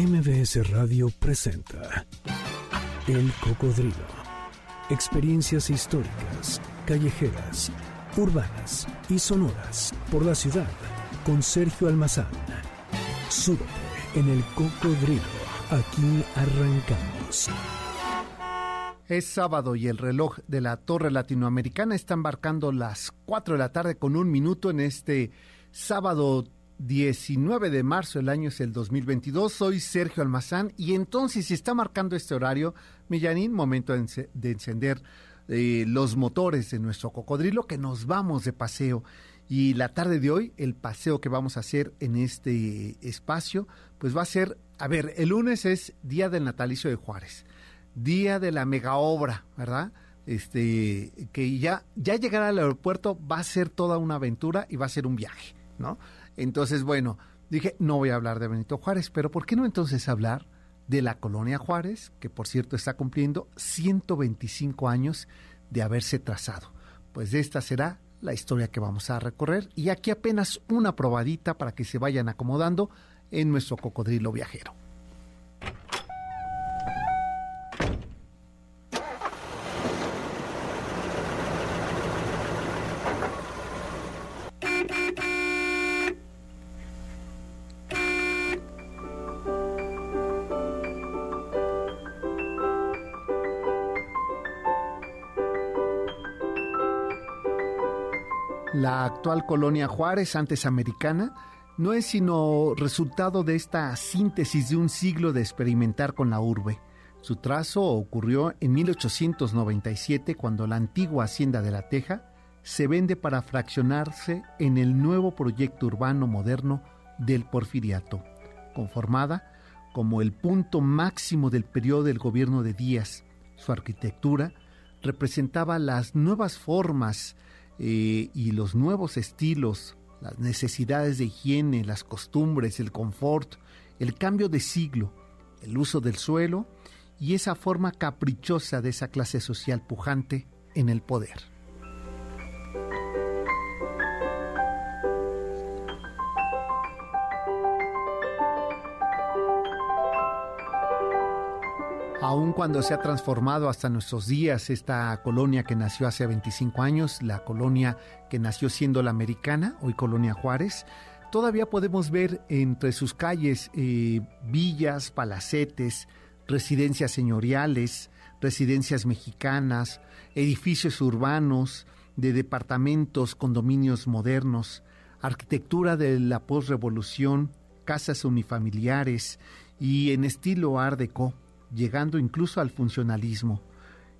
MBS Radio presenta El Cocodrilo. Experiencias históricas, callejeras, urbanas y sonoras por la ciudad con Sergio Almazán. Súbete en El Cocodrilo. Aquí arrancamos. Es sábado y el reloj de la Torre Latinoamericana está embarcando las 4 de la tarde con un minuto en este sábado 19 de marzo, el año es el 2022. Soy Sergio Almazán y entonces si está marcando este horario, Millanín, momento de encender eh, los motores de nuestro cocodrilo que nos vamos de paseo. Y la tarde de hoy, el paseo que vamos a hacer en este espacio, pues va a ser, a ver, el lunes es Día del Natalicio de Juárez día de la mega obra, ¿verdad? Este, que ya, ya llegar al aeropuerto va a ser toda una aventura y va a ser un viaje, ¿no? Entonces, bueno, dije, no voy a hablar de Benito Juárez, pero ¿por qué no entonces hablar de la colonia Juárez, que por cierto está cumpliendo 125 años de haberse trazado? Pues esta será la historia que vamos a recorrer y aquí apenas una probadita para que se vayan acomodando en nuestro cocodrilo viajero. La actual colonia Juárez, antes americana, no es sino resultado de esta síntesis de un siglo de experimentar con la urbe. Su trazo ocurrió en 1897 cuando la antigua hacienda de la Teja se vende para fraccionarse en el nuevo proyecto urbano moderno del Porfiriato, conformada como el punto máximo del periodo del gobierno de Díaz. Su arquitectura representaba las nuevas formas eh, y los nuevos estilos, las necesidades de higiene, las costumbres, el confort, el cambio de siglo, el uso del suelo y esa forma caprichosa de esa clase social pujante en el poder. Aun cuando se ha transformado hasta nuestros días esta colonia que nació hace 25 años, la colonia que nació siendo la americana, hoy Colonia Juárez, todavía podemos ver entre sus calles eh, villas, palacetes, residencias señoriales, residencias mexicanas, edificios urbanos, de departamentos, condominios modernos, arquitectura de la postrevolución, casas unifamiliares y en estilo art llegando incluso al funcionalismo.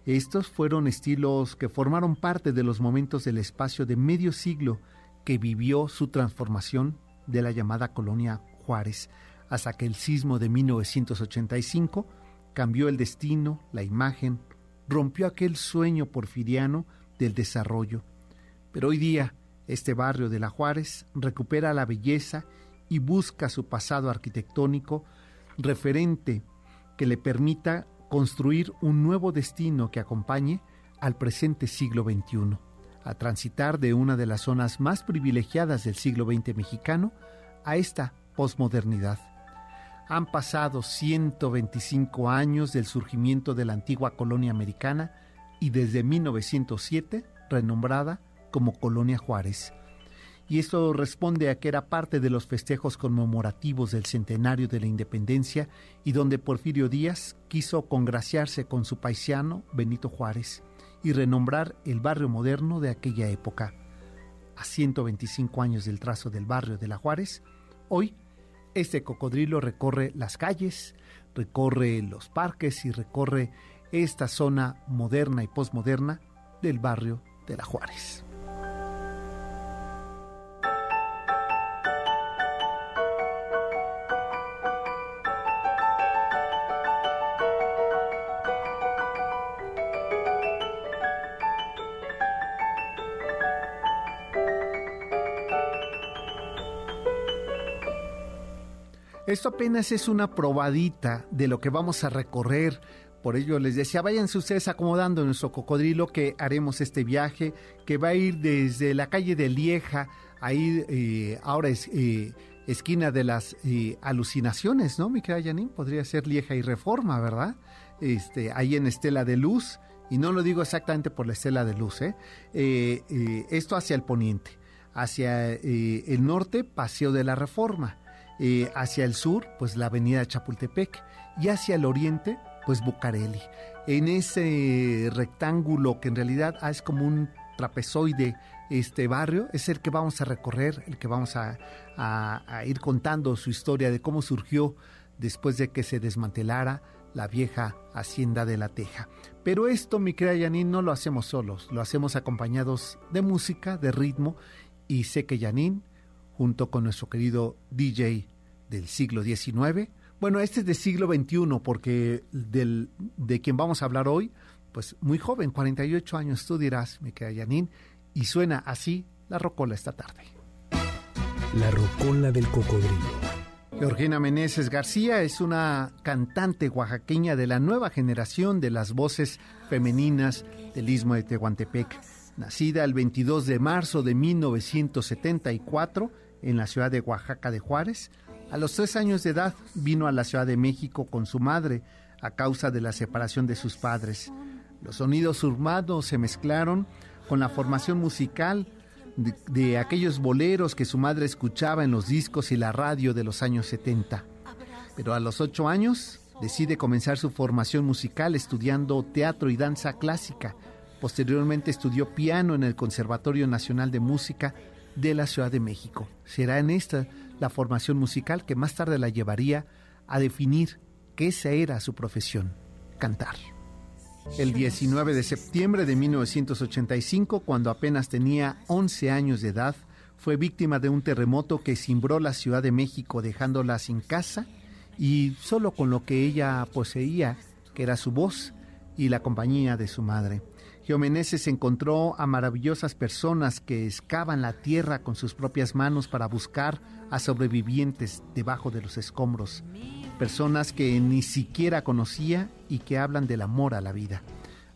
Estos fueron estilos que formaron parte de los momentos del espacio de medio siglo que vivió su transformación de la llamada colonia Juárez, hasta que el sismo de 1985 cambió el destino, la imagen, rompió aquel sueño porfiriano del desarrollo. Pero hoy día, este barrio de la Juárez recupera la belleza y busca su pasado arquitectónico referente que le permita construir un nuevo destino que acompañe al presente siglo XXI, a transitar de una de las zonas más privilegiadas del siglo XX mexicano a esta posmodernidad. Han pasado 125 años del surgimiento de la antigua colonia americana y desde 1907 renombrada como Colonia Juárez, y esto responde a que era parte de los festejos conmemorativos del centenario de la independencia y donde Porfirio Díaz quiso congraciarse con su paisano Benito Juárez y renombrar el barrio moderno de aquella época. A 125 años del trazo del barrio de la Juárez, hoy este cocodrilo recorre las calles, recorre los parques y recorre esta zona moderna y posmoderna del barrio de la Juárez. Esto apenas es una probadita de lo que vamos a recorrer. Por ello les decía, váyanse ustedes acomodando en nuestro cocodrilo que haremos este viaje que va a ir desde la calle de Lieja, ahí eh, ahora es eh, esquina de las eh, alucinaciones, ¿no, mi querida Janine? Podría ser Lieja y Reforma, ¿verdad? Este, ahí en Estela de Luz, y no lo digo exactamente por la Estela de Luz, ¿eh? eh esto hacia el poniente. Hacia el norte, Paseo de la Reforma. Hacia el sur, pues la avenida Chapultepec. Y hacia el oriente, pues Bucareli. En ese rectángulo que en realidad es como un trapezoide este barrio es el que vamos a recorrer, el que vamos a, ir contando su historia de cómo surgió después de que se desmantelara la vieja hacienda de la Teja. Pero esto, mi querida Janine, no lo hacemos solos, lo hacemos acompañados de música, de ritmo, y sé que Janine, junto con nuestro querido DJ del siglo XIX, bueno, este es del siglo XXI, porque del, de quien vamos a hablar hoy, pues muy joven, 48 años, tú dirás, me queda Janine, y suena así la rocola esta tarde. La rocola del cocodrilo. Georgina Meneses García es una cantante oaxaqueña de la nueva generación de las voces femeninas del istmo de Tehuantepec. Nacida el 22 de marzo de 1974 en la ciudad de Oaxaca de Juárez, a los tres años de edad vino a la Ciudad de México con su madre a causa de la separación de sus padres. Los sonidos urbanos se mezclaron con la formación musical de, aquellos boleros que su madre escuchaba en los discos y la radio de los años 70. Pero a los ocho años decide comenzar su formación musical estudiando teatro y danza clásica. Posteriormente estudió piano en el Conservatorio Nacional de Música de la Ciudad de México. Será en esta la formación musical que más tarde la llevaría a definir que esa era su profesión, cantar. El 19 de septiembre de 1985, cuando apenas tenía 11 años de edad, fue víctima de un terremoto que cimbró la Ciudad de México dejándola sin casa y solo con lo que ella poseía, que era su voz y la compañía de su madre. Geomeneses encontró a maravillosas personas que excavan la tierra con sus propias manos para buscar a sobrevivientes debajo de los escombros personas que ni siquiera conocía y que hablan del amor a la vida.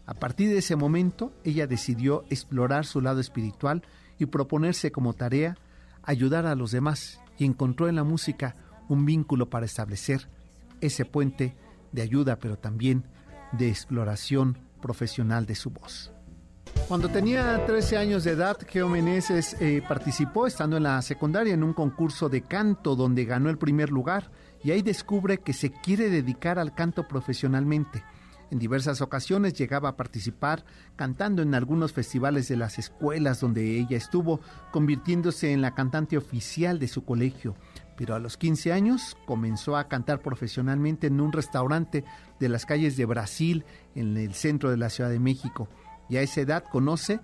A partir de ese momento, ella decidió explorar su lado espiritual y proponerse como tarea ayudar a los demás y encontró en la música un vínculo para establecer ese puente de ayuda, pero también de exploración profesional de su voz. Cuando tenía 13 años de edad, Geo Meneses eh, participó, estando en la secundaria, en un concurso de canto donde ganó el primer lugar y ahí descubre que se quiere dedicar al canto profesionalmente. En diversas ocasiones llegaba a participar cantando en algunos festivales de las escuelas donde ella estuvo, convirtiéndose en la cantante oficial de su colegio. Pero a los 15 años comenzó a cantar profesionalmente en un restaurante de las calles de Brasil, en el centro de la Ciudad de México. Y a esa edad conoce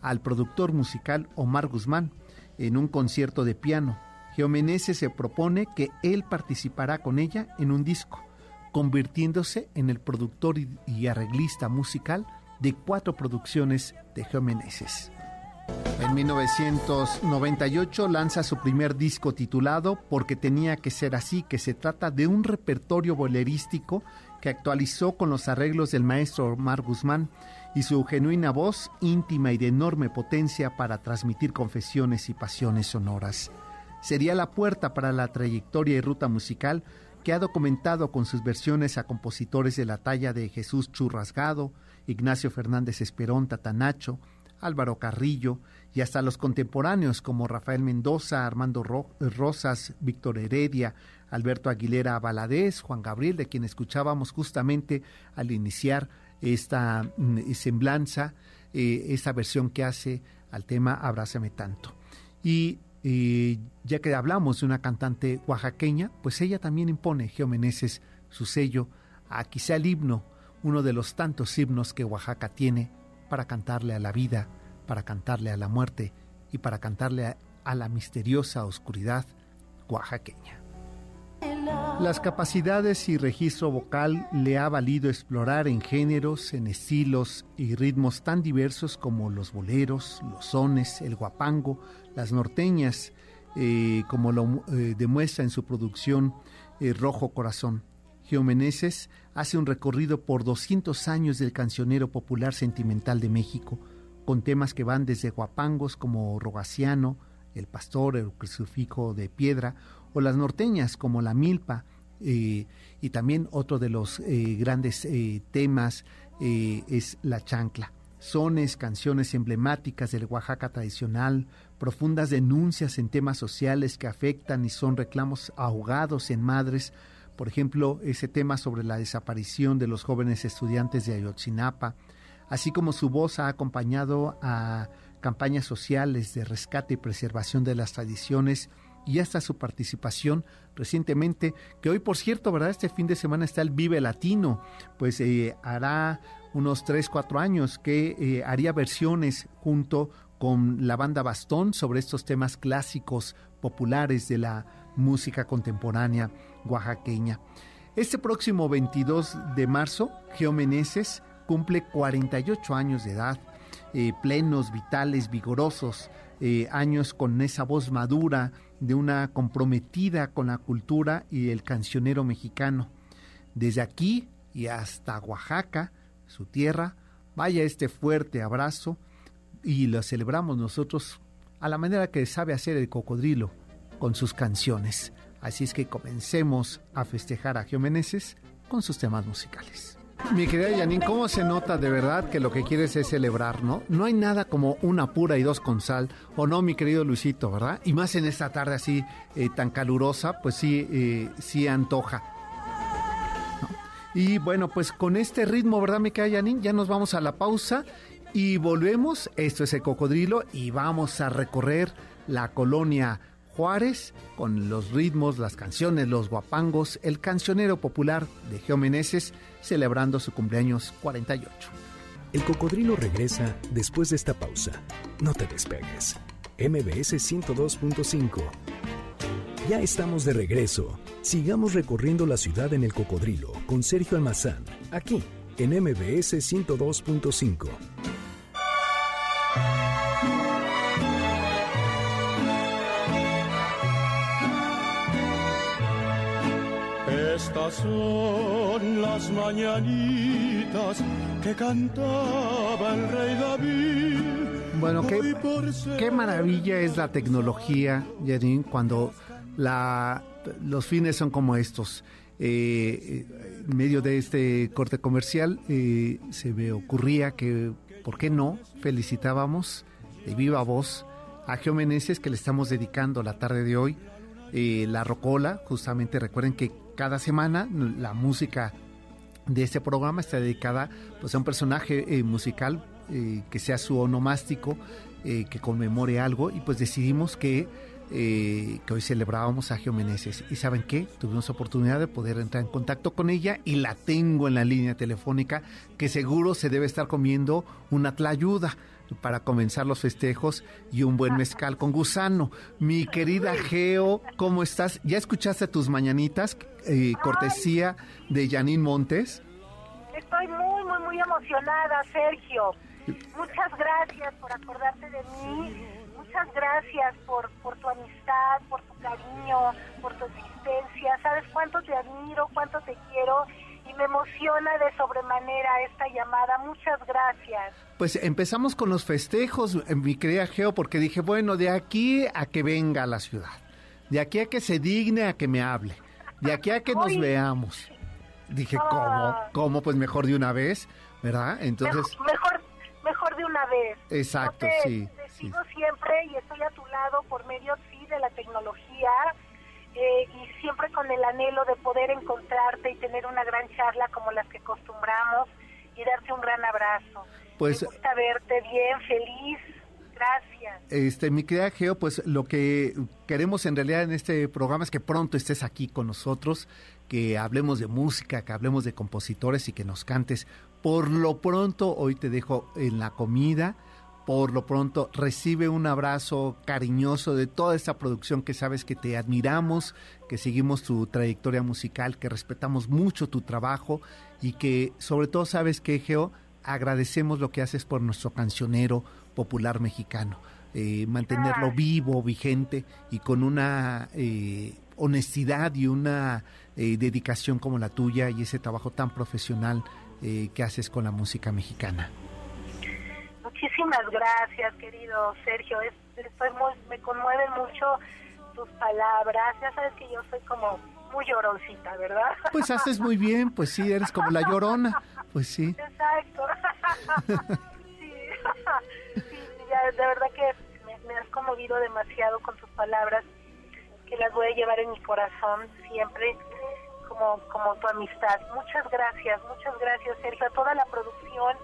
al productor musical Omar Guzmán en un concierto de piano. Geomeneses se propone que él participará con ella en un disco, convirtiéndose en el productor y arreglista musical de cuatro producciones de Geomeneses. En 1998 lanza su primer disco titulado Porque tenía que ser así, que se trata de un repertorio bolerístico que actualizó con los arreglos del maestro Omar Guzmán y su genuina voz íntima y de enorme potencia para transmitir confesiones y pasiones sonoras. Sería la puerta para la trayectoria y ruta musical que ha documentado con sus versiones a compositores de la talla de Jesús Churrasgado, Ignacio Fernández Esperón Tatanacho, Álvaro Carrillo y hasta los contemporáneos como Rafael Mendoza, Armando Rosas, Víctor Heredia, Alberto Aguilera Valadez, Juan Gabriel, de quien escuchábamos justamente al iniciar esta mm, semblanza, eh, esta versión que hace al tema Abrázame tanto. Y y ya que hablamos de una cantante oaxaqueña, pues ella también impone, Geomeneses, su sello a quizá el himno, uno de los tantos himnos que Oaxaca tiene para cantarle a la vida, para cantarle a la muerte y para cantarle a la misteriosa oscuridad oaxaqueña. Las capacidades y registro vocal le ha valido explorar en géneros, en estilos y ritmos tan diversos como los boleros, los sones, el guapango, las norteñas, eh, como lo eh, demuestra en su producción eh, Rojo Corazón. Geomeneses hace un recorrido por 200 años del cancionero popular sentimental de México, con temas que van desde guapangos como Rogaciano, El Pastor, El Crucifijo de Piedra, o las norteñas como la milpa y también otro de los grandes temas es la chancla. Sones, canciones emblemáticas del Oaxaca tradicional, profundas denuncias en temas sociales que afectan y son reclamos ahogados en madres, por ejemplo, ese tema sobre la desaparición de los jóvenes estudiantes de Ayotzinapa, así como su voz ha acompañado a campañas sociales de rescate y preservación de las tradiciones y hasta su participación recientemente, que hoy por cierto, ¿verdad? Este fin de semana está el Vive Latino, pues eh, hará unos 3, 4 años que eh, haría versiones junto con la banda Bastón sobre estos temas clásicos populares de la música contemporánea oaxaqueña. Este próximo 22 de marzo, Geo Meneses cumple 48 años de edad, eh, plenos, vitales, vigorosos, eh, años con esa voz madura de una comprometida con la cultura y el cancionero mexicano. Desde aquí y hasta Oaxaca, su tierra, vaya este fuerte abrazo y lo celebramos nosotros a la manera que sabe hacer el cocodrilo con sus canciones. Así es que comencemos a festejar a Geomeneses con sus temas musicales. Mi querida Janine, ¿cómo se nota de verdad que lo que quieres es celebrar, no? No hay nada como una pura y dos con sal, o no, mi querido Luisito, ¿verdad? Y más en esta tarde así eh, tan calurosa, pues sí, eh, sí antoja. Y bueno, pues con este ritmo, ¿verdad, mi querida Janine? Ya nos vamos a la pausa y volvemos. Esto es el cocodrilo y vamos a recorrer la colonia Juárez con los ritmos, las canciones, los guapangos, el cancionero popular de Geomeneses celebrando su cumpleaños 48. El cocodrilo regresa después de esta pausa. No te despegues. MBS 102.5. Ya estamos de regreso. Sigamos recorriendo la ciudad en el cocodrilo con Sergio Almazán, aquí en MBS 102.5. son las mañanitas que cantaba el rey David. Bueno, qué, qué maravilla es la tecnología, Janine, cuando la, los fines son como estos. Eh, en medio de este corte comercial eh, se me ocurría que, ¿por qué no? Felicitábamos de viva voz a Geo que le estamos dedicando la tarde de hoy. Eh, la Rocola, justamente recuerden que cada semana la música de este programa está dedicada pues, a un personaje eh, musical eh, que sea su onomástico, eh, que conmemore algo y pues decidimos que, que hoy celebrábamos a Geomeneses. ¿Y saben qué? Tuvimos oportunidad de poder entrar en contacto con ella y la tengo en la línea telefónica que seguro se debe estar comiendo una tlayuda para comenzar los festejos y un buen mezcal con gusano. Mi querida Geo, ¿cómo estás? ¿Ya escuchaste tus mañanitas? Eh, cortesía de Janine Montes. Estoy muy, muy, muy emocionada, Sergio. Muchas gracias por acordarte de mí. Muchas gracias por, por tu amistad, por tu cariño, por tu existencia. Sabes cuánto te admiro, cuánto te quiero y me emociona de sobremanera esta llamada. Muchas gracias. Pues empezamos con los festejos, eh, mi querida Geo, porque dije, bueno, de aquí a que venga a la ciudad, de aquí a que se digne a que me hable, de aquí a que nos veamos. Dije, ¿cómo? Ah. ¿Cómo? Pues mejor de una vez, ¿verdad? Entonces... Mejor, mejor de una vez. Exacto, sí. Te sigo siempre y estoy a tu lado por medio, sí, de la tecnología eh, y siempre con el anhelo de poder encontrarte y tener una gran charla como las que acostumbramos y darte un gran abrazo. Pues, Me gusta verte bien, feliz. Gracias. Este, mi querida Geo, pues lo que queremos en realidad en este programa es que pronto estés aquí con nosotros, que hablemos de música, que hablemos de compositores y que nos cantes. Por lo pronto, hoy te dejo en la comida por lo pronto recibe un abrazo cariñoso de toda esta producción que sabes que te admiramos, que seguimos tu trayectoria musical, que respetamos mucho tu trabajo y que sobre todo sabes que, Geo, agradecemos lo que haces por nuestro cancionero popular mexicano. Eh, mantenerlo vivo, vigente y con una eh, honestidad y una eh, dedicación como la tuya y ese trabajo tan profesional que haces con la música mexicana. Muchísimas gracias, querido Sergio. estoy muy, me conmueven mucho tus palabras. Ya sabes que yo soy como muy lloroncita, ¿verdad? Pues haces muy bien, pues sí, eres como la llorona, pues sí. Exacto. sí, sí ya, de verdad que me, me has conmovido demasiado con tus palabras, que las voy a llevar en mi corazón siempre como, como tu amistad. Muchas gracias, muchas gracias, Sergio, a toda la producción,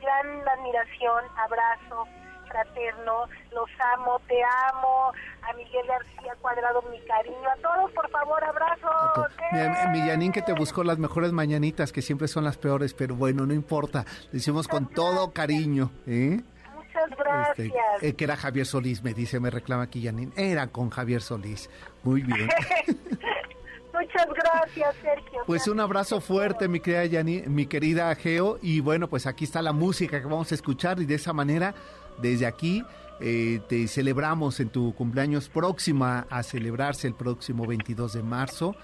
gran admiración, abrazo fraterno, los amo, te amo, a Miguel García Cuadrado mi cariño, a todos por favor, abrazos. Millanín que te buscó las mejores mañanitas, que siempre son las peores, pero bueno, no importa, le hicimos con todo cariño. ¿eh? Muchas este, gracias. Eh, que era Javier Solís, me dice, me reclama aquí Yanin. Era con Javier Solís. Muy bien. Muchas gracias, Sergio. Pues un abrazo fuerte, mi querida Yani, mi querida Geo. Y bueno, pues aquí está la música que vamos a escuchar y de esa manera, desde aquí, eh, te celebramos en tu cumpleaños próxima a celebrarse el próximo 22 de marzo.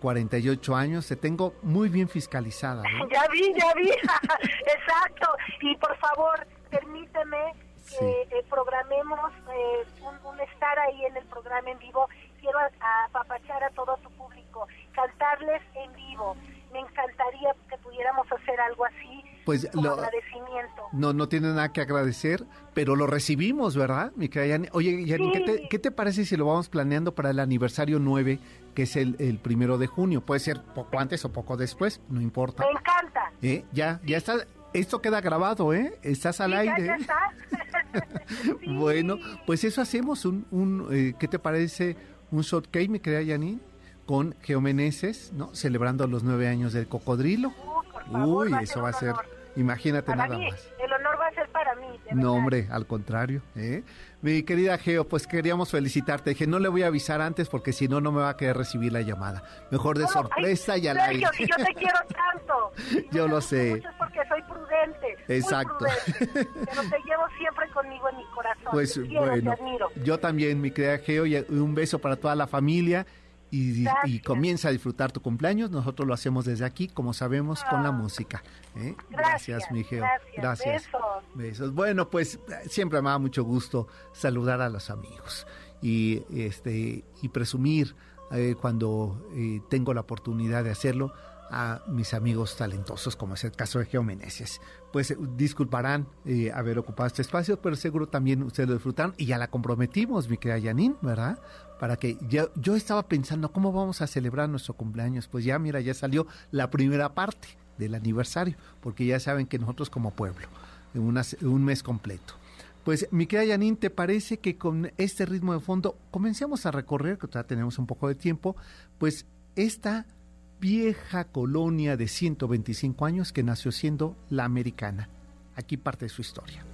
48 años, te tengo muy bien fiscalizada. Ya vi, ya vi, exacto. Y por favor, permíteme que eh, programemos eh, un, estar ahí en el programa en vivo. Quiero apapachar a todo tu público, cantarles en vivo. Me encantaría que pudiéramos hacer algo así. Pues como agradecimiento. No, no tiene nada que agradecer, pero lo recibimos, ¿verdad, mi Oye, Yani, ¿qué, te, ¿qué, te, parece si lo vamos planeando para el aniversario 9, que es el, el primero de junio? Puede ser poco antes o poco después, no importa. Me encanta. ¿Eh? Ya, ya está esto queda grabado, ¿eh? Estás al aire. Ya, está. Bueno, pues eso hacemos, un, un eh, ¿qué te parece? Un shot cake, me crea Janine, con Geomeneses, ¿no? Celebrando los nueve años del cocodrilo. Uy, eso va a ser, imagínate nada más. El honor va a ser para mí. no, hombre, al contrario. ¿eh? Mi querida Geo, pues queríamos felicitarte. Dije, no le voy a avisar antes porque si no, no me va a querer recibir la llamada. Mejor de sorpresa y al aire. yo te quiero tanto. yo lo sé. porque soy Exacto. Prudente, pero te llevo siempre conmigo en mi corazón. Pues bueno, yo también, mi querida Geo, y un beso para toda la familia y, comienza a disfrutar tu cumpleaños. Nosotros lo hacemos desde aquí, como sabemos, con la ah. música. ¿eh? Gracias, mi Gracias. Besos. Bueno, pues siempre me da mucho gusto saludar a los amigos y, este, y presumir eh, cuando eh, tengo la oportunidad de hacerlo a mis amigos talentosos, como es el caso de Geomeneses. Pues eh, disculparán eh, haber ocupado este espacio, pero seguro también ustedes lo disfrutaron y ya la comprometimos, mi querida Janine, ¿verdad? Para que yo, yo estaba pensando, ¿cómo vamos a celebrar nuestro cumpleaños? Pues ya, mira, ya salió la primera parte del aniversario, porque ya saben que nosotros como pueblo, en un mes completo. Pues, mi querida Janine, ¿te parece que con este ritmo de fondo comencemos a recorrer, que todavía tenemos un poco de tiempo, pues esta vieja colonia de 125 años que nació siendo la americana. Aquí parte de su historia.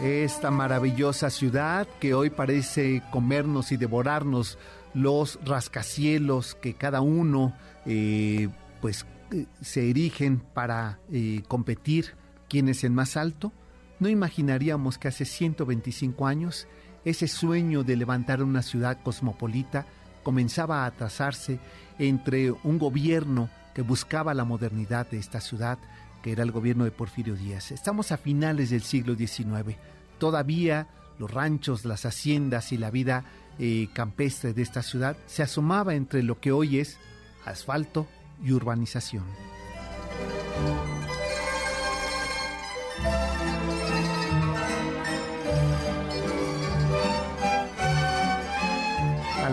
Esta maravillosa ciudad que hoy parece comernos y devorarnos los rascacielos que cada uno eh, pues eh, se erigen para eh, competir quién es más alto, no imaginaríamos que hace 125 años ese sueño de levantar una ciudad cosmopolita comenzaba a trazarse entre un gobierno que buscaba la modernidad de esta ciudad, que era el gobierno de Porfirio Díaz. Estamos a finales del siglo XIX. Todavía los ranchos, las haciendas y la vida eh, campestre de esta ciudad se asomaba entre lo que hoy es asfalto y urbanización.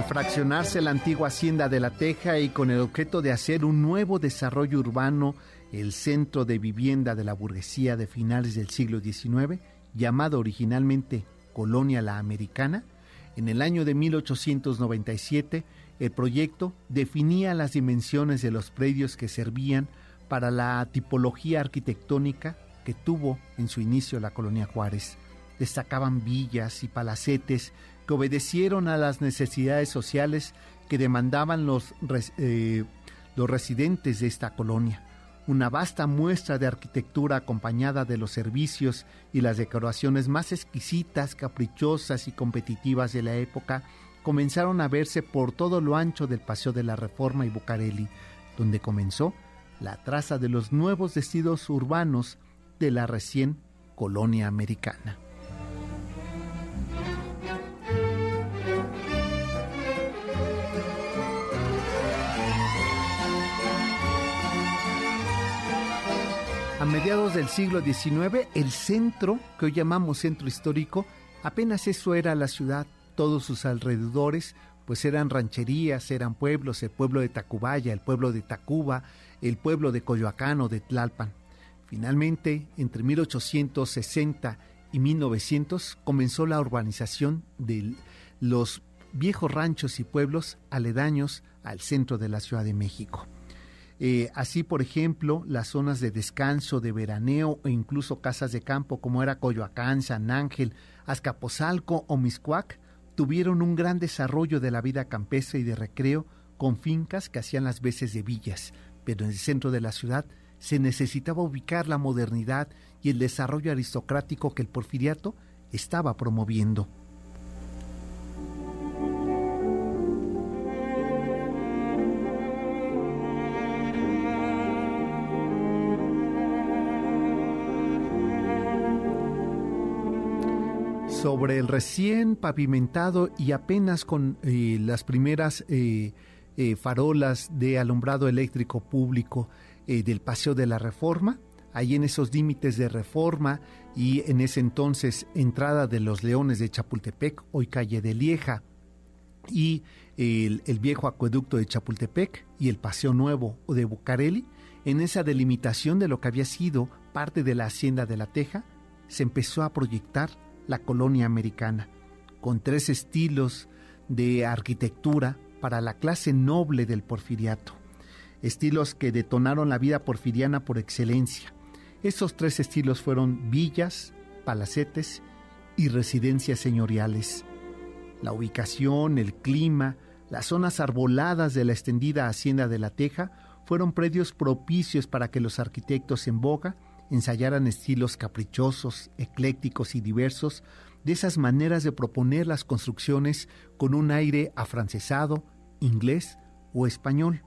Fraccionarse la antigua hacienda de la Teja y con el objeto de hacer un nuevo desarrollo urbano, el centro de vivienda de la burguesía de finales del siglo XIX, llamado originalmente Colonia La Americana, en el año de 1897 el proyecto definía las dimensiones de los predios que servían para la tipología arquitectónica que tuvo en su inicio la colonia Juárez. Destacaban villas y palacetes que obedecieron a las necesidades sociales que demandaban los, eh, los residentes de esta colonia. Una vasta muestra de arquitectura acompañada de los servicios y las decoraciones más exquisitas, caprichosas y competitivas de la época comenzaron a verse por todo lo ancho del Paseo de la Reforma y Bucareli, donde comenzó la traza de los nuevos destinos urbanos de la recién colonia americana. Mediados del siglo XIX, el centro, que hoy llamamos centro histórico, apenas eso era la ciudad, todos sus alrededores, pues eran rancherías, eran pueblos, el pueblo de Tacubaya, el pueblo de Tacuba, el pueblo de Coyoacán o de Tlalpan. Finalmente, entre 1860 y 1900 comenzó la urbanización de los viejos ranchos y pueblos aledaños al centro de la Ciudad de México. Eh, así, por ejemplo, las zonas de descanso, de veraneo e incluso casas de campo como era Coyoacán, San Ángel, Azcapotzalco o Miscuac, tuvieron un gran desarrollo de la vida campestre y de recreo con fincas que hacían las veces de villas, pero en el centro de la ciudad se necesitaba ubicar la modernidad y el desarrollo aristocrático que el porfiriato estaba promoviendo. Sobre el recién pavimentado y apenas con eh, las primeras eh, eh, farolas de alumbrado eléctrico público del Paseo de la Reforma, ahí en esos límites de Reforma y en ese entonces entrada de los Leones de Chapultepec, hoy calle de Lieja, y el, el viejo acueducto de Chapultepec y el Paseo Nuevo de Bucareli, en esa delimitación de lo que había sido parte de la hacienda de la Teja, se empezó a proyectar la colonia americana, con tres estilos de arquitectura para la clase noble del porfiriato, estilos que detonaron la vida porfiriana por excelencia. Esos tres estilos fueron villas, palacetes y residencias señoriales. La ubicación, el clima, las zonas arboladas de la extendida hacienda de la Teja fueron predios propicios para que los arquitectos en boga ensayaran estilos caprichosos, eclécticos y diversos de esas maneras de proponer las construcciones con un aire afrancesado, inglés o español.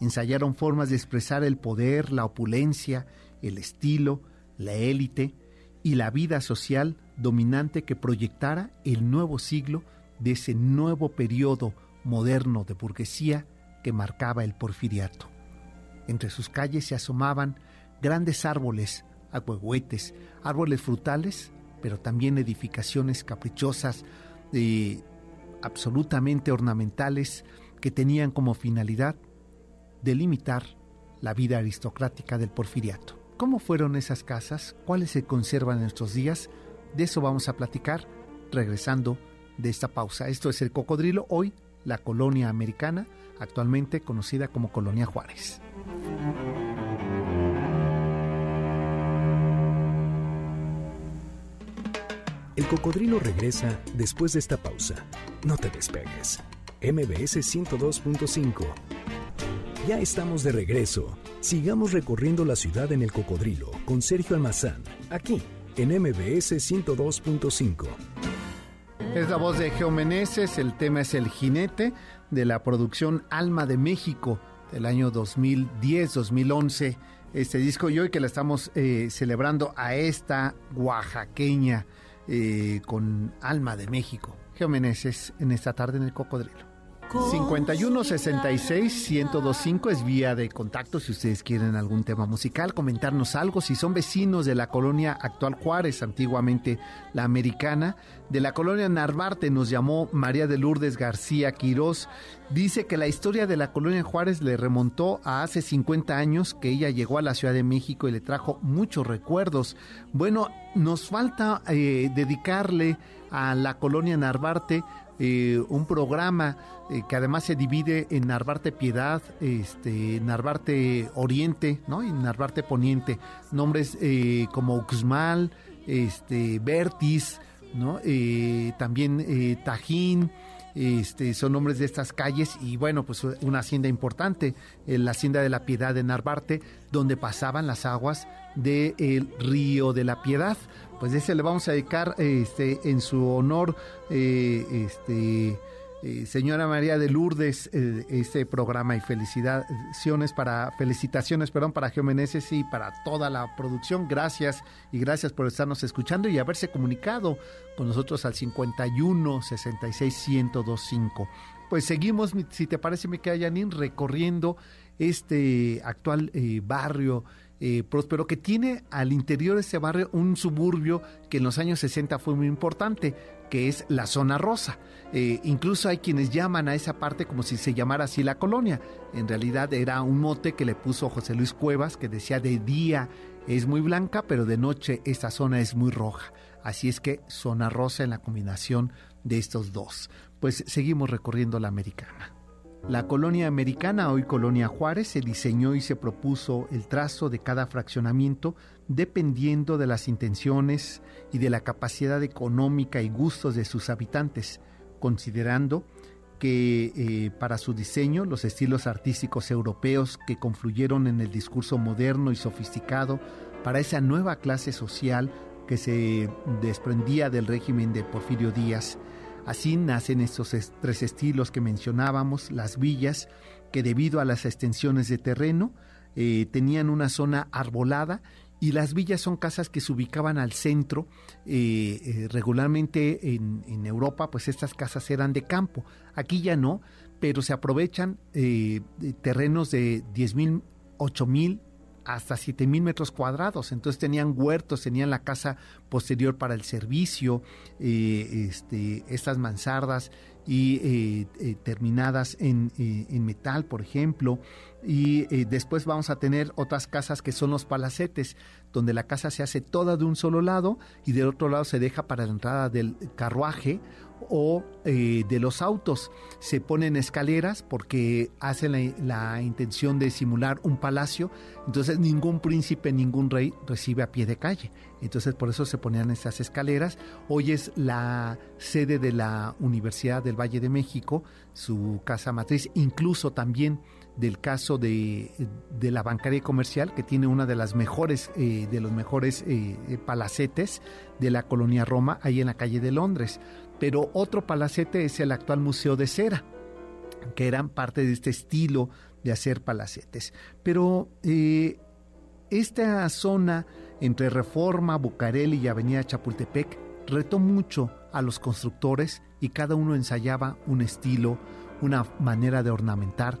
Ensayaron formas de expresar el poder, la opulencia, el estilo, la élite y la vida social dominante que proyectara el nuevo siglo de ese nuevo periodo moderno de burguesía que marcaba el porfiriato. Entre sus calles se asomaban grandes árboles, acuehuetes, árboles frutales, pero también edificaciones caprichosas, eh, absolutamente ornamentales, que tenían como finalidad delimitar la vida aristocrática del porfiriato. ¿Cómo fueron esas casas? ¿Cuáles se conservan en nuestros días? De eso vamos a platicar regresando de esta pausa. Esto es el cocodrilo, hoy la colonia americana, actualmente conocida como Colonia Juárez. El cocodrilo regresa después de esta pausa. No te despegues. MBS 102.5. Ya estamos de regreso. Sigamos recorriendo la ciudad en el cocodrilo con Sergio Almazán, aquí en MBS 102.5. Es la voz de Geomeneses, el tema es El jinete de la producción Alma de México del año 2010-2011. Este disco y hoy que la estamos eh, celebrando a esta oaxaqueña eh, con Alma de México. Geomeneses en esta tarde en el Cocodrilo. 51 66 1025 es vía de contacto si ustedes quieren algún tema musical, comentarnos algo, si son vecinos de la colonia actual Juárez, antiguamente la americana, de la colonia Narvarte nos llamó María de Lourdes García Quirós, dice que la historia de la colonia Juárez le remontó a hace 50 años que ella llegó a la Ciudad de México y le trajo muchos recuerdos. Bueno, nos falta eh, dedicarle a la colonia Narvarte eh, un programa eh, que además se divide en Narvarte Piedad, este, Narvarte Oriente, ¿no? Y Narvarte Poniente, nombres eh, como Uxmal, este, Vertis, ¿no? también Tajín, este, son nombres de estas calles y bueno, pues una hacienda importante, la hacienda de la Piedad de Narvarte, donde pasaban las aguas del río de la Piedad pues ese le vamos a dedicar este, en su honor, eh, este, eh, señora María de Lourdes, eh, este programa y felicitaciones para, felicitaciones, perdón, para Geomeneses y para toda la producción. Gracias y gracias por estarnos escuchando y haberse comunicado con nosotros al 51 66 1025. Pues seguimos, si te parece, me queda Janine, recorriendo este actual barrio eh, próspero que tiene al interior de ese barrio un suburbio que en los años 60 fue muy importante, que es la zona rosa. Eh, incluso hay quienes llaman a esa parte como si se llamara así la colonia. En realidad era un mote que le puso José Luis Cuevas, que decía de día es muy blanca, pero de noche esta zona es muy roja. Así es que zona rosa en la combinación de estos dos. Pues seguimos recorriendo la americana. La colonia americana, hoy colonia Juárez, se diseñó y se propuso el trazo de cada fraccionamiento dependiendo de las intenciones y de la capacidad económica y gustos de sus habitantes, considerando que eh, para su diseño los estilos artísticos europeos que confluyeron en el discurso moderno y sofisticado para esa nueva clase social que se desprendía del régimen de Porfirio Díaz Así nacen estos tres estilos que mencionábamos, las villas, que debido a las extensiones de terreno eh, tenían una zona arbolada y las villas son casas que se ubicaban al centro. Eh, eh, regularmente en, Europa, pues estas casas eran de campo. Aquí ya no, pero se aprovechan terrenos de 10 mil, 8 mil hasta mil metros cuadrados. Entonces tenían huertos, tenían la casa posterior para el servicio, eh, este, estas mansardas y eh, eh, terminadas en, en, metal, por ejemplo. Y después vamos a tener otras casas que son los palacetes, donde la casa se hace toda de un solo lado y del otro lado se deja para la entrada del carruaje o eh, de los autos. Se ponen escaleras porque hacen la, intención de simular un palacio. Entonces ningún príncipe, ningún rey recibe a pie de calle. Entonces por eso se ponían esas escaleras. Hoy es la sede de la Universidad del Valle de México, su casa matriz. Incluso también del caso de, la bancaria comercial, que tiene una de las mejores, eh, de los mejores eh, palacetes de la colonia Roma, ahí en la calle de Londres pero otro palacete es el actual Museo de Cera, que eran parte de este estilo de hacer palacetes. Pero eh, esta zona entre Reforma, Bucareli y Avenida Chapultepec retó mucho a los constructores y cada uno ensayaba un estilo, una manera de ornamentar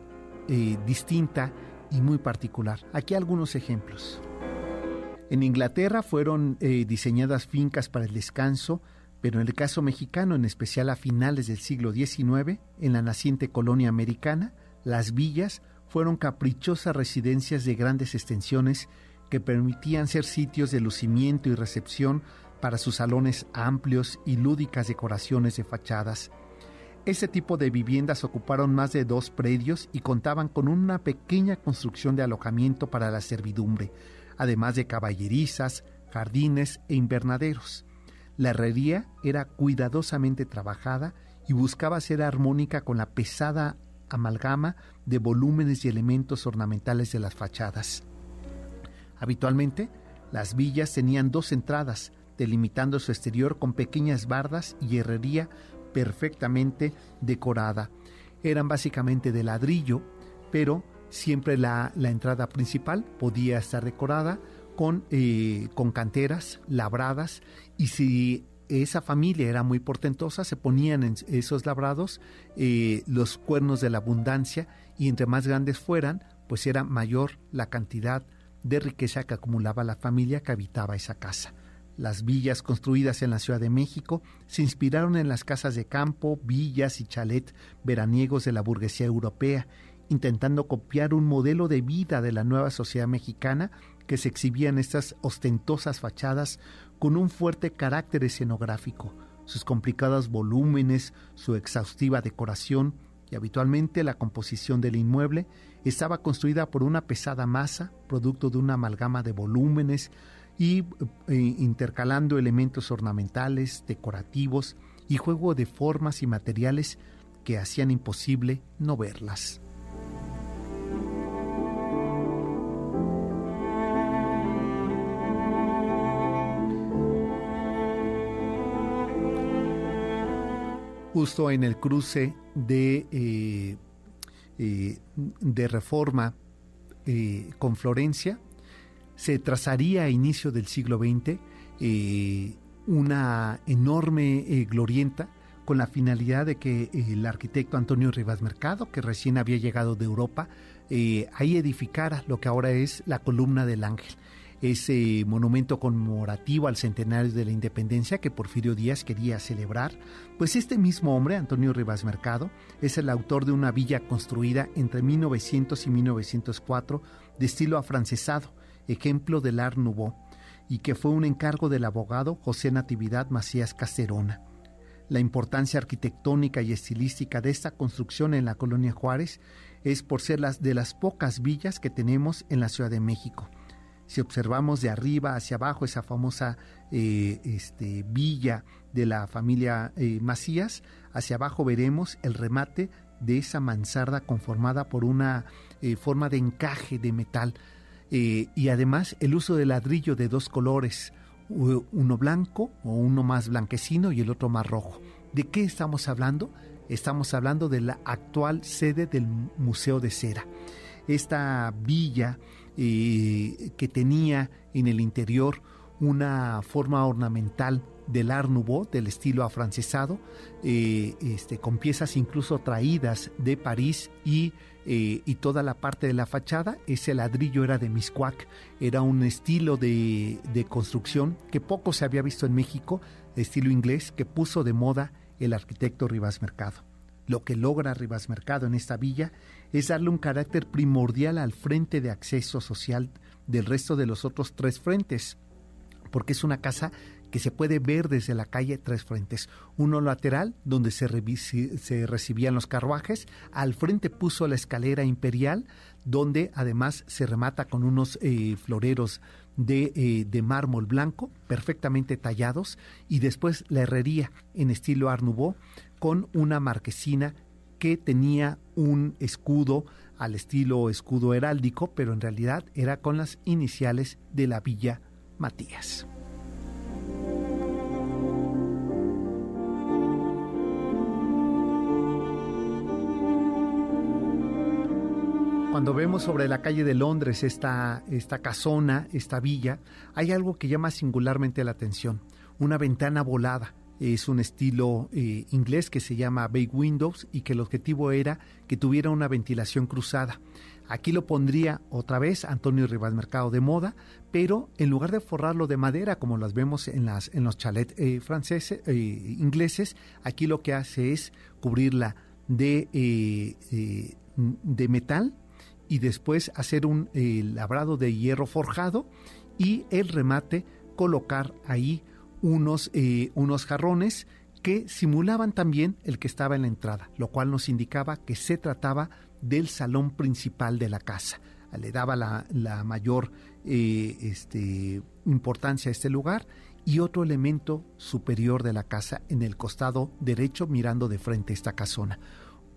eh, distinta y muy particular. Aquí algunos ejemplos. En Inglaterra fueron eh, diseñadas fincas para el descanso, pero en el caso mexicano, en especial a finales del siglo XIX, en la naciente colonia americana, las villas fueron caprichosas residencias de grandes extensiones que permitían ser sitios de lucimiento y recepción para sus salones amplios y lúdicas decoraciones de fachadas. Ese tipo de viviendas ocuparon más de dos predios y contaban con una pequeña construcción de alojamiento para la servidumbre, además de caballerizas, jardines e invernaderos. La herrería era cuidadosamente trabajada y buscaba ser armónica con la pesada amalgama de volúmenes y elementos ornamentales de las fachadas. Habitualmente, las villas tenían dos entradas, delimitando su exterior con pequeñas bardas y herrería perfectamente decorada. Eran básicamente de ladrillo, pero siempre la, entrada principal podía estar decorada con, eh, con canteras labradas y si esa familia era muy portentosa, se ponían en esos labrados eh, los cuernos de la abundancia y entre más grandes fueran, pues era mayor la cantidad de riqueza que acumulaba la familia que habitaba esa casa. Las villas construidas en la Ciudad de México se inspiraron en las casas de campo, villas y chalet veraniegos de la burguesía europea, intentando copiar un modelo de vida de la nueva sociedad mexicana que se exhibían estas ostentosas fachadas con un fuerte carácter escenográfico, sus complicados volúmenes, su exhaustiva decoración y habitualmente la composición del inmueble estaba construida por una pesada masa, producto de una amalgama de volúmenes y eh, intercalando elementos ornamentales, decorativos y juego de formas y materiales que hacían imposible no verlas. Justo en el cruce de, eh, eh, de reforma eh, con Florencia, se trazaría a inicio del siglo XX una enorme glorienta con la finalidad de que el arquitecto Antonio Rivas Mercado, que recién había llegado de Europa, ahí edificara lo que ahora es la columna del ángel ese monumento conmemorativo al centenario de la independencia que Porfirio Díaz quería celebrar, pues este mismo hombre, Antonio Rivas Mercado, es el autor de una villa construida entre 1900 y 1904 de estilo afrancesado, ejemplo del Art Nouveau, y que fue un encargo del abogado José Natividad Macías Casterona. La importancia arquitectónica y estilística de esta construcción en la colonia Juárez es por ser las de las pocas villas que tenemos en la Ciudad de México si observamos de arriba hacia abajo esa famosa eh, este, villa de la familia eh, Macías, hacia abajo veremos el remate de esa mansarda conformada por una eh, forma de encaje de metal y además el uso de ladrillo de dos colores, uno blanco o uno más blanquecino y el otro más rojo. ¿De qué estamos hablando? Estamos hablando de la actual sede del Museo de Cera. Esta villa que tenía en el interior una forma ornamental del Art Nouveau, del estilo afrancesado, eh, este, con piezas incluso traídas de París y, eh, y, toda la parte de la fachada, ese ladrillo era de Miscuac, era un estilo de, de construcción que poco se había visto en México, estilo inglés, que puso de moda el arquitecto Rivas Mercado. Lo que logra Rivas Mercado en esta villa es darle un carácter primordial al frente de acceso social del resto de los otros tres frentes, porque es una casa que se puede ver desde la calle tres frentes. Uno lateral, donde se, recibían los carruajes, al frente puso la escalera imperial, donde además se remata con unos eh, floreros de, eh, de, mármol blanco, perfectamente tallados, y después la herrería en estilo Art Nouveau, con una marquesina que tenía un escudo al estilo escudo heráldico, pero en realidad era con las iniciales de la villa Matías. Cuando vemos sobre la calle de Londres esta, esta casona, esta villa, hay algo que llama singularmente la atención, una ventana volada es un estilo eh, inglés que se llama Bay Windows y que el objetivo era que tuviera una ventilación cruzada. Aquí lo pondría otra vez Antonio Rivas Mercado de moda, pero en lugar de forrarlo de madera como las vemos en, las, en los chalets eh, franceses, eh, ingleses, aquí lo que hace es cubrirla de, de metal y después hacer un labrado de hierro forjado y el remate colocar ahí unos, eh, unos jarrones que simulaban también el que estaba en la entrada, lo cual nos indicaba que se trataba del salón principal de la casa. Le daba la, mayor eh, este, importancia a este lugar y otro elemento superior de la casa en el costado derecho mirando de frente esta casona.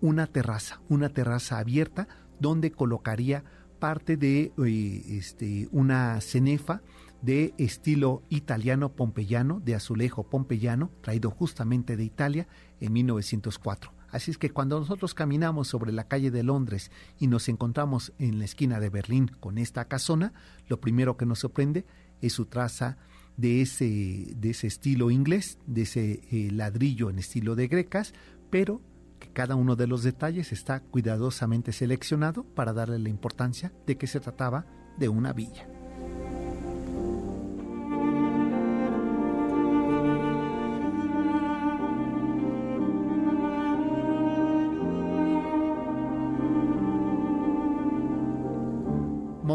Una terraza, una terraza abierta donde colocaría parte de eh, este, una cenefa de estilo italiano pompeyano, de azulejo pompeyano, traído justamente de Italia en 1904. Así es que cuando nosotros caminamos sobre la calle de Londres y nos encontramos en la esquina de Berlín con esta casona, lo primero que nos sorprende es su traza de ese, de ese estilo inglés, de ese eh, ladrillo en estilo de grecas, pero que cada uno de los detalles está cuidadosamente seleccionado para darle la importancia de que se trataba de una villa.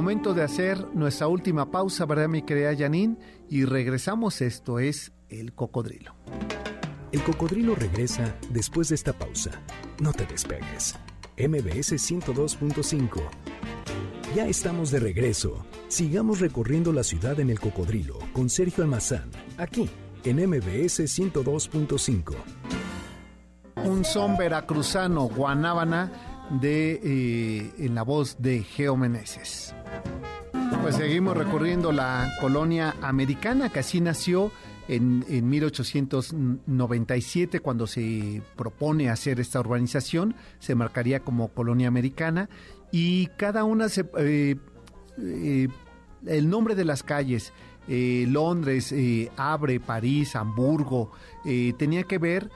Momento de hacer nuestra última pausa, ¿verdad, mi querida Janine? Y regresamos, esto es El Cocodrilo. El Cocodrilo regresa después de esta pausa. No te despegues. MBS 102.5. Ya estamos de regreso. Sigamos recorriendo la ciudad en El Cocodrilo con Sergio Almazán, aquí en MBS 102.5. Un son veracruzano, Guanábana, de, eh, en la voz de Geo Meneses. Pues seguimos recorriendo la colonia americana que así nació en, 1897 cuando se propone hacer esta urbanización, se marcaría como colonia americana y cada una se... Eh, eh, el nombre de las calles, eh, Londres, Abre, París, Hamburgo, tenía que ver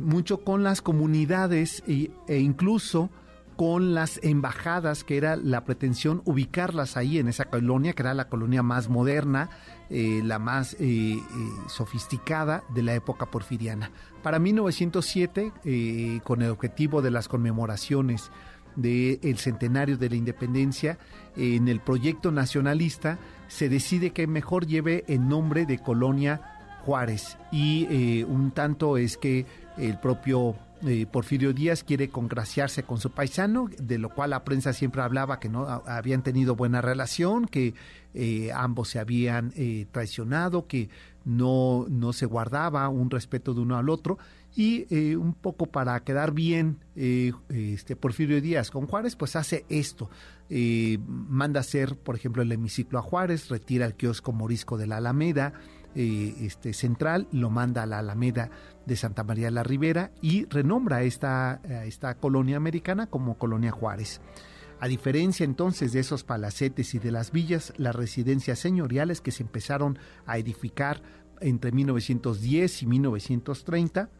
mucho con las comunidades e incluso con las embajadas, que era la pretensión ubicarlas ahí en esa colonia, que era la colonia más moderna, eh, la más eh, eh, sofisticada de la época porfiriana. Para 1907, con el objetivo de las conmemoraciones del centenario de la independencia, en el proyecto nacionalista se decide que mejor lleve el nombre de Colonia Juárez y un tanto es que el propio eh, Porfirio Díaz quiere congraciarse con su paisano, de lo cual la prensa siempre hablaba que no habían tenido buena relación, que eh, ambos se habían eh, traicionado, que no, no se guardaba un respeto de uno al otro. Y un poco para quedar bien, este Porfirio Díaz con Juárez, pues hace esto. manda hacer, por ejemplo, el hemiciclo a Juárez, retira el kiosco morisco de la Alameda, este, central, lo manda a la Alameda de Santa María la Ribera y renombra esta, esta colonia americana como Colonia Juárez. A diferencia entonces de esos palacetes y de las villas, las residencias señoriales que se empezaron a edificar entre 1910 y 1930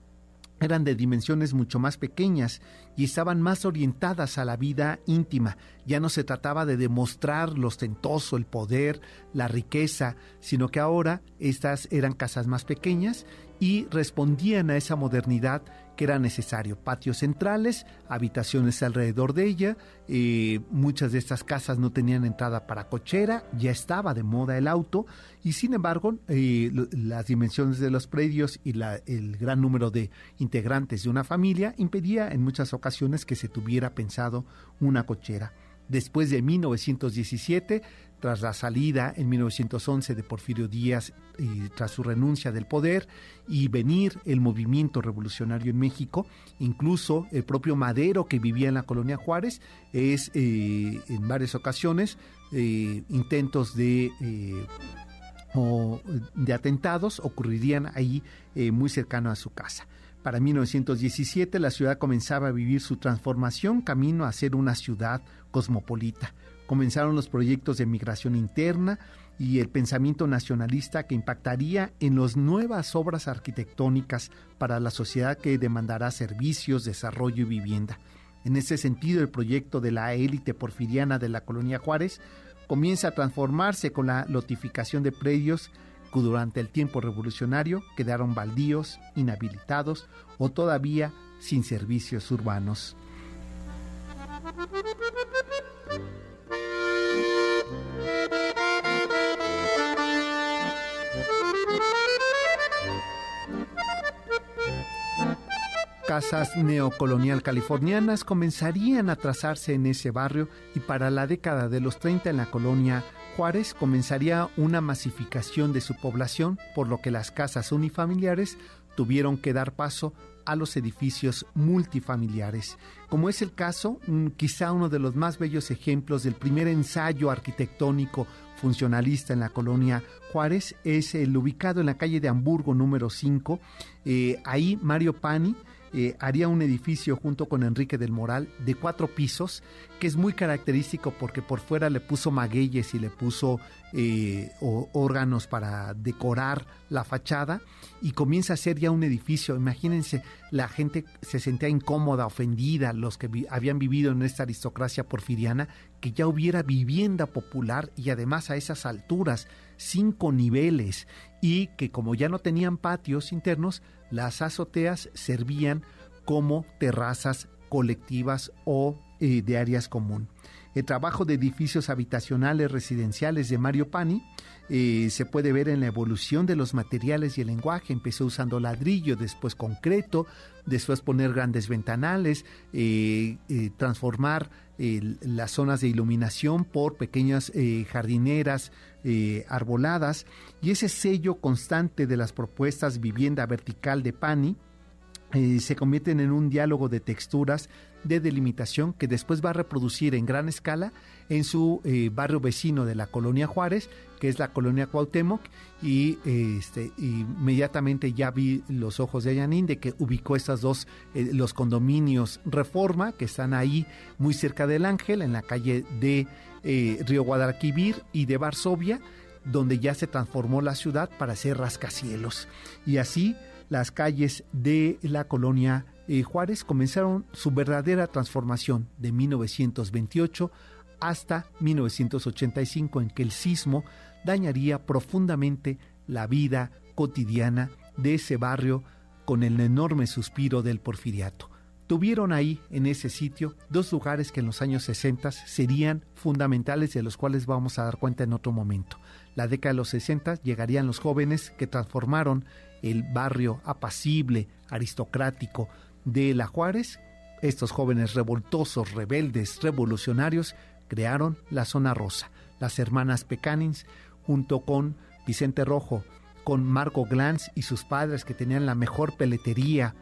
eran de dimensiones mucho más pequeñas y estaban más orientadas a la vida íntima. Ya no se trataba de demostrar lo ostentoso, el poder, la riqueza, sino que ahora estas eran casas más pequeñas y respondían a esa modernidad que era necesario. Patios centrales, habitaciones alrededor de ella, eh, muchas de estas casas no tenían entrada para cochera, ya estaba de moda el auto y sin embargo eh, las dimensiones de los predios y el gran número de integrantes de una familia impedía en muchas ocasiones que se tuviera pensado una cochera. Después de 1917 tras la salida en 1911 de Porfirio Díaz y tras su renuncia del poder y venir el movimiento revolucionario en México, incluso el propio Madero que vivía en la colonia Juárez, es eh, en varias ocasiones eh, intentos de... Eh, de atentados ocurrirían ahí muy cercano a su casa. Para 1917 la ciudad comenzaba a vivir su transformación camino a ser una ciudad cosmopolita comenzaron los proyectos de migración interna y el pensamiento nacionalista que impactaría en las nuevas obras arquitectónicas para la sociedad que demandará servicios, desarrollo y vivienda. En ese sentido, el proyecto de la élite porfiriana de la colonia Juárez comienza a transformarse con la lotificación de predios que durante el tiempo revolucionario quedaron baldíos, inhabilitados o todavía sin servicios urbanos. Casas neocolonial californianas comenzarían a trazarse en ese barrio y para la década de los 30 en la colonia Juárez comenzaría una masificación de su población, por lo que las casas unifamiliares tuvieron que dar paso a los edificios multifamiliares, como es el caso, mm, quizá uno de los más bellos ejemplos del primer ensayo arquitectónico funcionalista en la colonia Juárez, es el ubicado en la calle de Hamburgo número 5. Eh, ahí Mario Pani eh, haría un edificio junto con Enrique del Moral de cuatro pisos, que es muy característico porque por fuera le puso magueyes y le puso eh, órganos para decorar la fachada y comienza a ser ya un edificio. Imagínense, la gente se sentía incómoda, ofendida, los que habían vivido en esta aristocracia porfiriana, que ya hubiera vivienda popular y además a esas alturas, cinco niveles, y que como ya no tenían patios internos, las azoteas servían como terrazas colectivas o eh, de áreas común. El trabajo de edificios habitacionales residenciales de Mario Pani eh, se puede ver en la evolución de los materiales y el lenguaje. Empezó usando ladrillo, después concreto, después poner grandes ventanales, eh, transformar las zonas de iluminación por pequeñas jardineras arboladas y ese sello constante de las propuestas vivienda vertical de Pani eh, se convierten en un diálogo de texturas de delimitación que después va a reproducir en gran escala en su eh, barrio vecino de la colonia Juárez, que es la colonia Cuauhtémoc, y este, inmediatamente ya vi los ojos de Yanin de que ubicó estas dos, eh, los condominios Reforma, que están ahí muy cerca del Ángel, en la calle de Río Guadalquivir y de Varsovia, donde ya se transformó la ciudad para ser rascacielos. Y así las calles de la colonia eh, Juárez comenzaron su verdadera transformación de 1928 hasta 1985 en que el sismo dañaría profundamente la vida cotidiana de ese barrio con el enorme suspiro del porfiriato. Tuvieron ahí, en ese sitio, dos lugares que en los años 60 serían fundamentales de los cuales vamos a dar cuenta en otro momento. La década de los 60 llegarían los jóvenes que transformaron el barrio apacible, aristocrático de La Juárez. Estos jóvenes revoltosos, rebeldes, revolucionarios, crearon la Zona Rosa. Las hermanas Pecanins, junto con Vicente Rojo, con Marco Glantz y sus padres que tenían la mejor peletería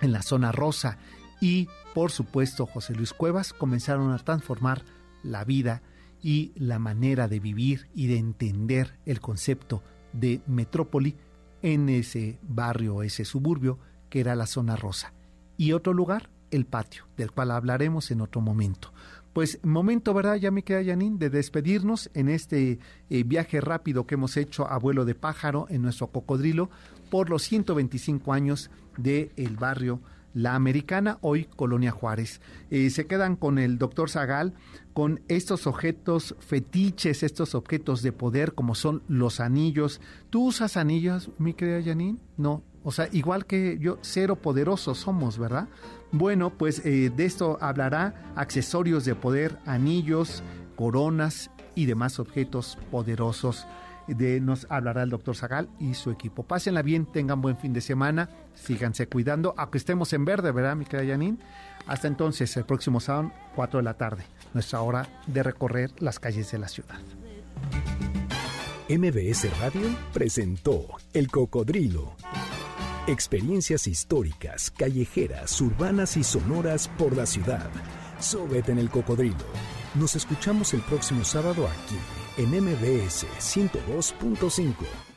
en la zona rosa y por supuesto José Luis Cuevas comenzaron a transformar la vida y la manera de vivir y de entender el concepto de metrópoli en ese barrio, ese suburbio que era la zona rosa. Y otro lugar, el patio, del cual hablaremos en otro momento. Pues momento, ¿verdad? Ya me queda, Janine, de despedirnos en este eh, viaje rápido que hemos hecho a vuelo de pájaro en nuestro cocodrilo por los 125 años del el barrio La Americana, hoy Colonia Juárez. Eh, se quedan con el doctor Zagal con estos objetos fetiches, estos objetos de poder como son los anillos. ¿Tú usas anillos, mi querida Janine? No, o sea, igual que yo, cero poderosos somos, ¿verdad? Bueno, pues eh, de esto hablará accesorios de poder, anillos, coronas y demás objetos poderosos de nos hablará el doctor Zagal y su equipo. Pásenla bien, tengan buen fin de semana, síganse cuidando, aunque estemos en verde, ¿verdad, mi querida Janine? Hasta entonces, el próximo sábado, 4 de la tarde, nuestra hora de recorrer las calles de la ciudad. MBS Radio presentó El Cocodrilo. Experiencias históricas, callejeras, urbanas y sonoras por la ciudad. Súbete en el cocodrilo. Nos escuchamos el próximo sábado aquí en MBS 102.5.